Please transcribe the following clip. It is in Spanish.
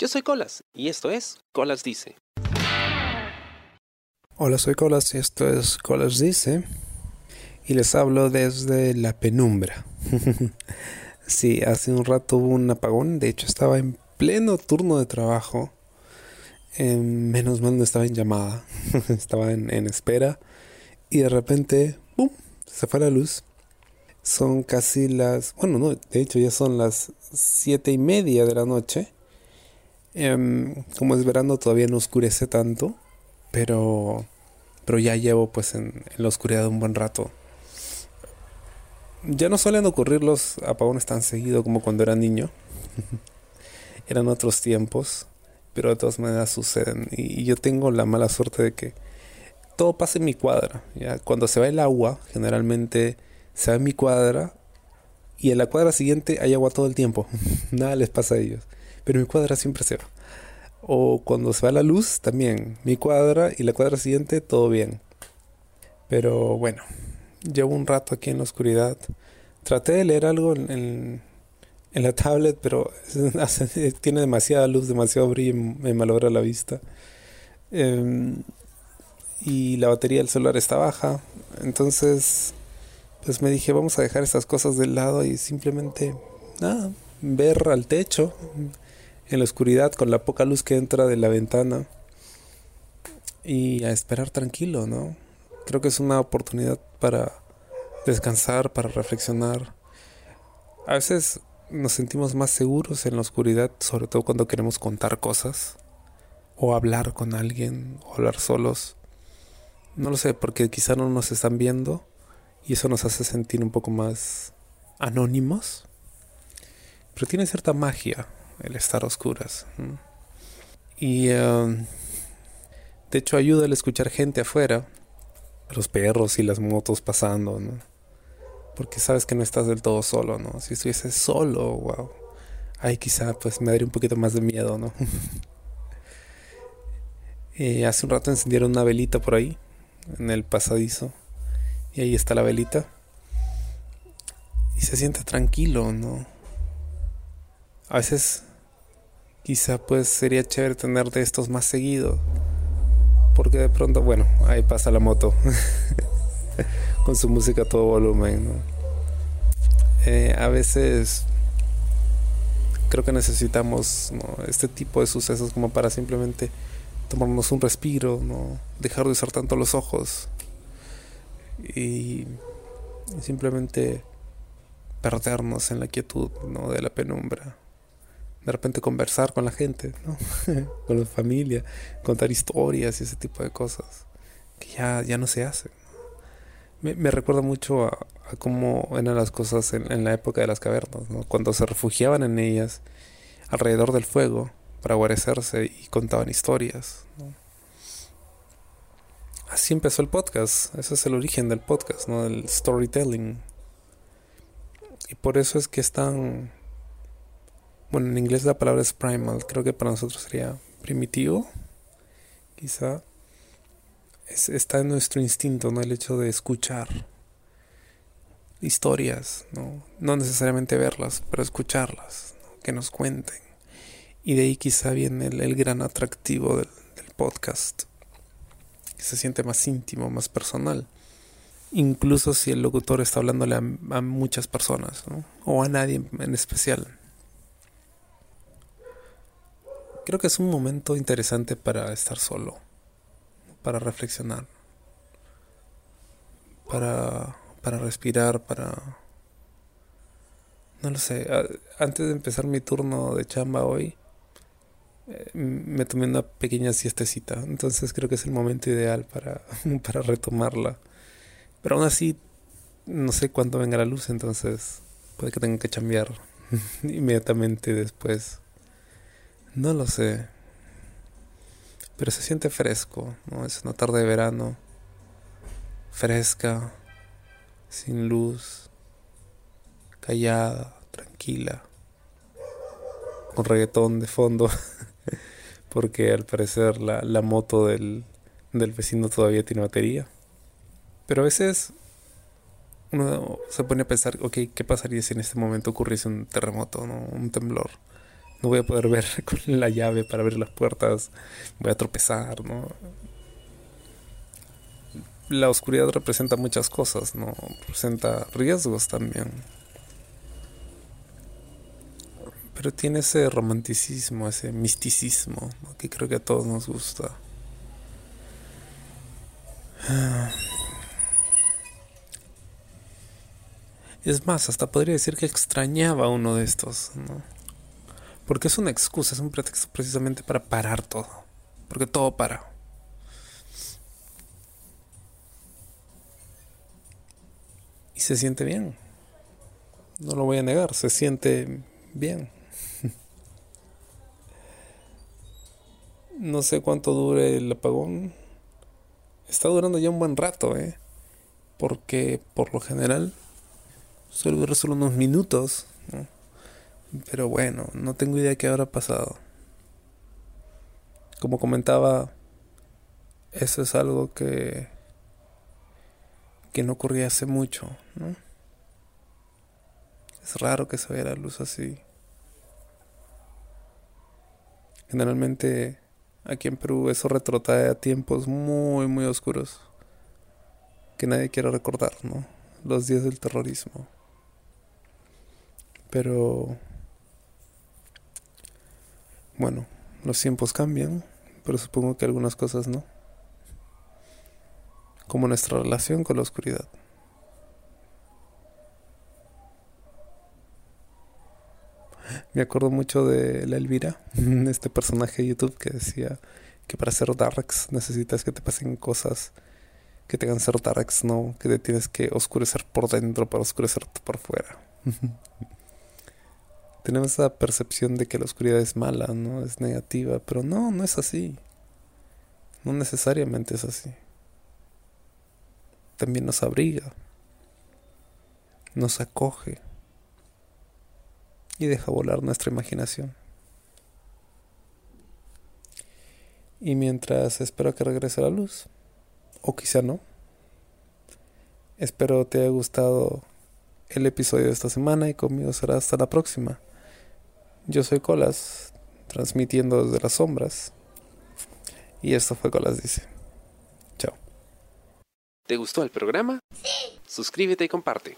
Yo soy Colas y esto es Colas Dice. Hola, soy Colas y esto es Colas Dice y les hablo desde la penumbra. sí, hace un rato hubo un apagón, de hecho estaba en pleno turno de trabajo. menos mal no estaba en llamada, estaba en, en espera y de repente, ¡pum!, se fue la luz son casi las, bueno, no, de hecho ya son las siete y media de la noche. Em, como es verano todavía no oscurece tanto, pero, pero ya llevo pues en, la oscuridad un buen rato. Ya no suelen ocurrir los apagones tan seguido como cuando era niño. Eran otros tiempos, pero de todas maneras suceden. Y, yo tengo la mala suerte de que todo pasa en mi cuadra. ¿ya? Cuando se va el agua, generalmente se va en mi cuadra y en la cuadra siguiente hay agua todo el tiempo. Nada les pasa a ellos. Pero mi cuadra siempre se va. O cuando se va la luz, también. Mi cuadra y la cuadra siguiente, todo bien. Pero bueno, llevo un rato aquí en la oscuridad. Traté de leer algo en, en, la tablet, pero tiene demasiada luz, demasiado brillo y me malogra la vista. Em, y la batería del celular está baja. Entonces pues me dije, vamos a dejar estas cosas de lado y simplemente, nada, ver al techo en la oscuridad con la poca luz que entra de la ventana y a esperar tranquilo, ¿no? Creo que es una oportunidad para descansar, para reflexionar. A veces nos sentimos más seguros en la oscuridad, sobre todo cuando queremos contar cosas o hablar con alguien o hablar solos. No lo sé, porque quizá no nos están viendo y eso nos hace sentir un poco más anónimos. Pero tiene cierta magia el estar a oscuras. Y um, de hecho ayuda el escuchar gente afuera, los perros y las motos pasando, ¿no? Porque sabes que no estás del todo solo, ¿no? Si estuviese solo, wow. Ahí quizá pues me daría un poquito más de miedo, ¿no? y hace un rato encendieron una velita por ahí, en el pasadizo. Y ahí está la velita. Y se siente tranquilo, ¿no? A veces quizá pues sería chévere tener de estos más seguido. Porque de pronto, bueno, ahí pasa la moto. Con su música a todo volumen. Eh, a veces creo que necesitamos este tipo de sucesos como para simplemente tomarnos un respiro, ¿no? dejar de usar tanto los ojos y simplemente perdernos en la quietud ¿no? de la penumbra. De repente conversar con la gente, ¿no? con la familia, contar historias y ese tipo de cosas que ya, ya no se hacen. Me, recuerda mucho a, cómo eran las cosas en, la época de las cavernas, ¿no? cuando se refugiaban en ellas alrededor del fuego para guarecerse y contaban historias. así empezó el podcast. Ese es el origen del podcast, ¿no? Del storytelling. Y por eso es que es tan... Bueno, en inglés la palabra es primal. Creo que para nosotros sería primitivo. Quizá. está en nuestro instinto, ¿no? El hecho de escuchar historias, ¿no? No necesariamente verlas, pero escucharlas, que nos cuenten. Y de ahí quizá viene el, gran atractivo del podcast que se siente más íntimo, más personal. Incluso si el locutor está hablándole a, muchas personas, o a nadie en especial. Creo que es un momento interesante para estar solo, para reflexionar, para, para respirar, para... No lo sé, antes de empezar mi turno de chamba hoy, me tomé una pequeña siestecita. Entonces creo que es el momento ideal para, para retomarla. Pero aún así, no sé cuándo venga la luz, entonces puede que tenga que cambiar inmediatamente después. No lo sé. Pero se siente fresco, ¿no? Es una tarde de verano. Fresca, sin luz, callada, tranquila, con reggaetón de fondo. porque al parecer la, la moto del, del vecino todavía tiene batería. Pero a veces uno se pone a pensar, ok, ¿qué pasaría si en este momento ocurriese un terremoto, ¿no? un temblor? No voy a poder ver con la llave para abrir las puertas, voy a tropezar, ¿no? La oscuridad representa muchas cosas, ¿no? Representa riesgos también. Pero tiene ese romanticismo, ese misticismo, que creo que a todos nos gusta. Es más, hasta podría decir que extrañaba uno de estos, ¿no? Porque es una excusa, es un pretexto precisamente para parar todo. Porque todo para. Y se siente bien. No lo voy a negar, se siente bien. no sé cuánto dure el apagón. Está durando ya un buen rato, ¿eh? Porque por lo general suele durar solo unos minutos. ¿no? Pero bueno, no tengo idea de qué habrá pasado. Como comentaba, eso es algo que que no ocurría hace mucho, ¿no? Es raro que se vea la luz así. Generalmente aquí en Perú eso retrotrae a tiempos muy muy oscuros que nadie quiere recordar, ¿no? Los días del terrorismo. Pero bueno, los tiempos cambian, pero supongo que algunas cosas no. Como nuestra relación con la oscuridad. Me acuerdo mucho de la Elvira, este personaje de YouTube que decía que para ser darks necesitas que te pasen cosas que te hagan ser darks, no que te tienes que oscurecer por dentro para oscurecerte por fuera. tenemos esa percepción de que la oscuridad es mala, ¿no? Es negativa, pero no, no es así. No necesariamente es así. También nos abriga, nos acoge y deja volar nuestra imaginación. Y mientras espero que regrese la luz, o quizá no, espero te haya gustado el episodio de esta semana y conmigo será hasta la próxima. Yo soy Colas, transmitiendo desde las sombras. Y esto fue Colas Dice. Chao. ¿Te gustó el programa? Sí. Suscríbete y comparte.